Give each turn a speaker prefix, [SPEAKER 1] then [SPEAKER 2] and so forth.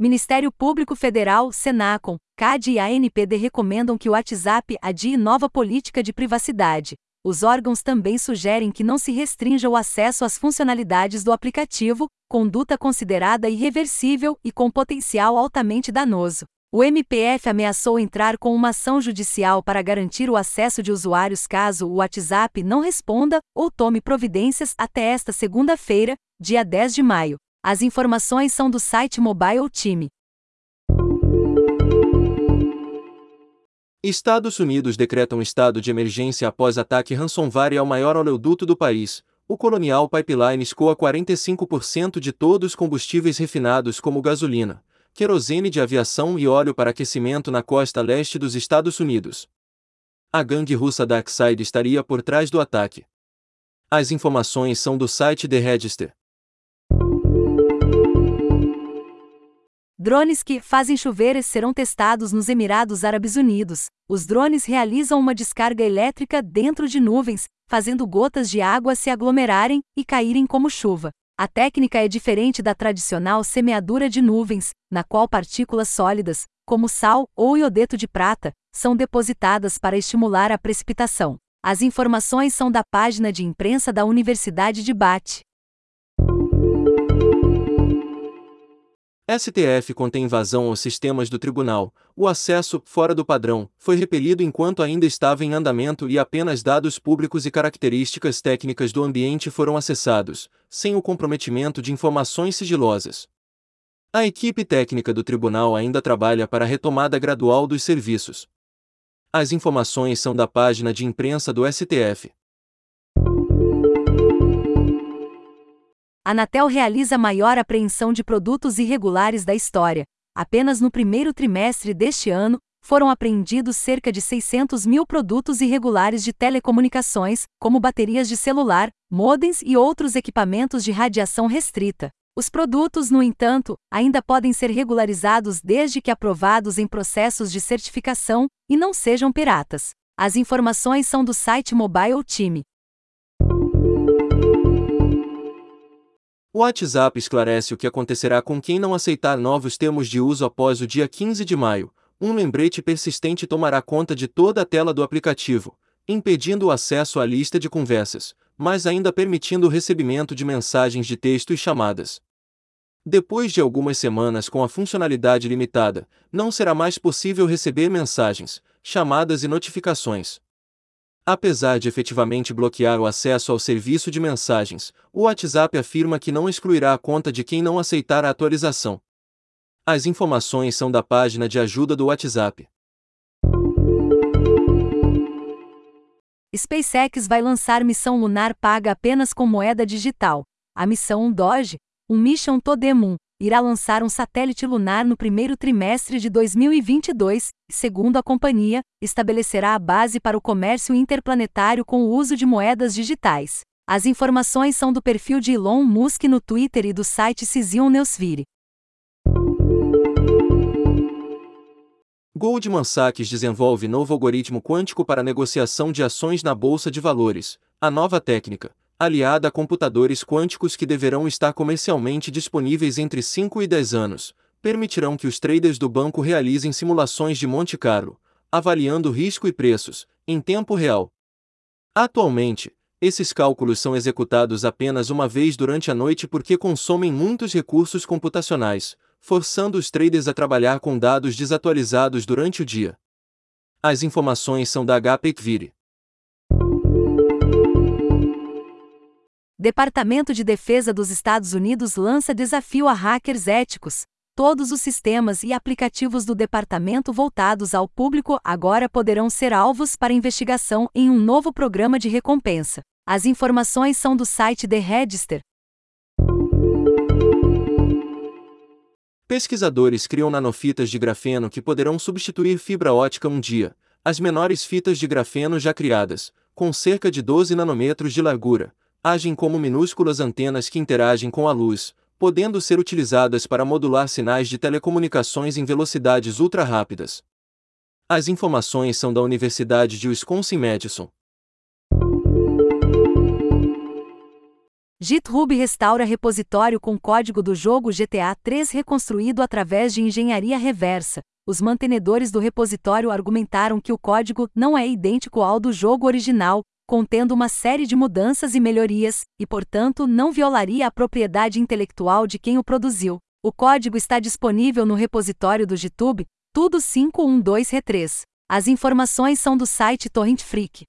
[SPEAKER 1] Ministério Público Federal, Senacom, CAD e ANPD recomendam que o WhatsApp adie nova política de privacidade. Os órgãos também sugerem que não se restrinja o acesso às funcionalidades do aplicativo, conduta considerada irreversível e com potencial altamente danoso. O MPF ameaçou entrar com uma ação judicial para garantir o acesso de usuários caso o WhatsApp não responda ou tome providências até esta segunda-feira, dia 10 de maio. As informações são do site Mobile Time.
[SPEAKER 2] Estados Unidos decretam estado de emergência após ataque ransomware ao maior oleoduto do país. O Colonial Pipeline escoa 45% de todos os combustíveis refinados como gasolina, querosene de aviação e óleo para aquecimento na costa leste dos Estados Unidos. A gangue russa Darkside estaria por trás do ataque. As informações são do site The Register.
[SPEAKER 1] Drones que fazem chover serão testados nos Emirados Árabes Unidos. Os drones realizam uma descarga elétrica dentro de nuvens, fazendo gotas de água se aglomerarem e caírem como chuva. A técnica é diferente da tradicional semeadura de nuvens, na qual partículas sólidas, como sal ou iodeto de prata, são depositadas para estimular a precipitação. As informações são da página de imprensa da Universidade de Bath.
[SPEAKER 2] STF contém invasão aos sistemas do tribunal. O acesso, fora do padrão, foi repelido enquanto ainda estava em andamento e apenas dados públicos e características técnicas do ambiente foram acessados, sem o comprometimento de informações sigilosas. A equipe técnica do tribunal ainda trabalha para a retomada gradual dos serviços. As informações são da página de imprensa do STF.
[SPEAKER 1] Anatel realiza maior apreensão de produtos irregulares da história. Apenas no primeiro trimestre deste ano, foram apreendidos cerca de 600 mil produtos irregulares de telecomunicações, como baterias de celular, modems e outros equipamentos de radiação restrita. Os produtos, no entanto, ainda podem ser regularizados desde que aprovados em processos de certificação e não sejam piratas. As informações são do site Mobile Time.
[SPEAKER 2] O WhatsApp esclarece o que acontecerá com quem não aceitar novos termos de uso após o dia 15 de maio. Um lembrete persistente tomará conta de toda a tela do aplicativo, impedindo o acesso à lista de conversas, mas ainda permitindo o recebimento de mensagens de texto e chamadas. Depois de algumas semanas com a funcionalidade limitada, não será mais possível receber mensagens, chamadas e notificações. Apesar de efetivamente bloquear o acesso ao serviço de mensagens, o WhatsApp afirma que não excluirá a conta de quem não aceitar a atualização. As informações são da página de ajuda do WhatsApp.
[SPEAKER 1] SpaceX vai lançar missão lunar paga apenas com moeda digital. A missão Doge, um Mission to the Moon, irá lançar um satélite lunar no primeiro trimestre de 2022 e, segundo a companhia, estabelecerá a base para o comércio interplanetário com o uso de moedas digitais. As informações são do perfil de Elon Musk no Twitter e do site Cision Newsvire.
[SPEAKER 2] Goldman Sachs desenvolve novo algoritmo quântico para negociação de ações na bolsa de valores. A nova técnica, aliada a computadores quânticos que deverão estar comercialmente disponíveis entre 5 e 10 anos, permitirão que os traders do banco realizem simulações de Monte Carlo, avaliando risco e preços, em tempo real. Atualmente, esses cálculos são executados apenas uma vez durante a noite porque consomem muitos recursos computacionais, forçando os traders a trabalhar com dados desatualizados durante o dia. As informações são da HP.
[SPEAKER 1] Departamento de Defesa dos Estados Unidos lança desafio a hackers éticos. Todos os sistemas e aplicativos do departamento voltados ao público agora poderão ser alvos para investigação em um novo programa de recompensa. As informações são do site The Register.
[SPEAKER 2] Pesquisadores criam nanofitas de grafeno que poderão substituir fibra ótica um dia. As menores fitas de grafeno já criadas, com cerca de 12 nanômetros de largura, agem como minúsculas antenas que interagem com a luz, podendo ser utilizadas para modular sinais de telecomunicações em velocidades ultra rápidas. As informações são da Universidade de Wisconsin-Madison.
[SPEAKER 1] GitHub restaura repositório com código do jogo GTA 3 reconstruído através de engenharia reversa. Os mantenedores do repositório argumentaram que o código não é idêntico ao do jogo original, contendo uma série de mudanças e melhorias, e portanto não violaria a propriedade intelectual de quem o produziu. O código está disponível no repositório do GitHub, tudo 512 re3. As informações são do site Torrent Freak.